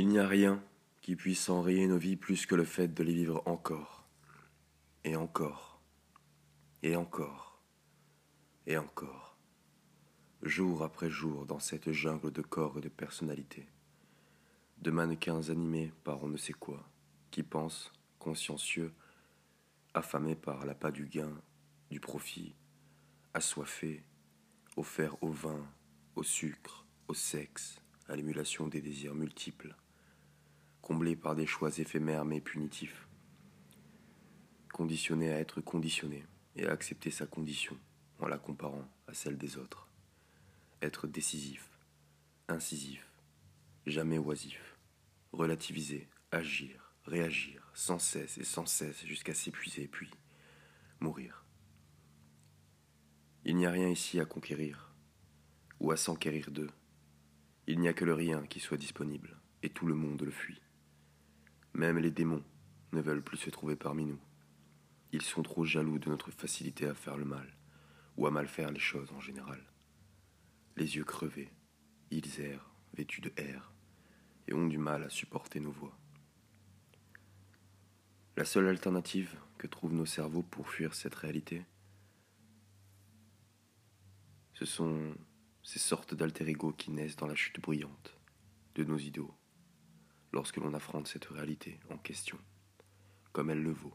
Il n'y a rien qui puisse enrayer nos vies plus que le fait de les vivre encore, et encore, et encore, et encore, jour après jour dans cette jungle de corps et de personnalités, de mannequins animés par on ne sait quoi, qui pensent, consciencieux, affamés par l'appât du gain, du profit, assoiffés, offerts au vin, au sucre, au sexe, à l'émulation des désirs multiples, comblés par des choix éphémères mais punitifs, conditionnés à être conditionnés et à accepter sa condition en la comparant à celle des autres, être décisif, incisif, jamais oisif, relativiser, agir, réagir, sans cesse et sans cesse jusqu'à s'épuiser puis mourir. Il n'y a rien ici à conquérir ou à s'enquérir d'eux il n'y a que le rien qui soit disponible, et tout le monde le fuit. Même les démons ne veulent plus se trouver parmi nous. Ils sont trop jaloux de notre facilité à faire le mal, ou à mal faire les choses en général. Les yeux crevés, ils errent, vêtus de air, et ont du mal à supporter nos voix. La seule alternative que trouvent nos cerveaux pour fuir cette réalité, ce sont ces sortes d'alter ego qui naissent dans la chute bruyante de nos idéaux, lorsque l'on affronte cette réalité en question, comme elle le vaut,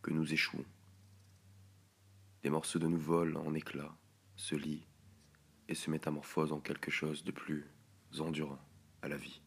que nous échouons. Des morceaux de nous volent en éclats, se lient et se métamorphosent en quelque chose de plus endurant à la vie.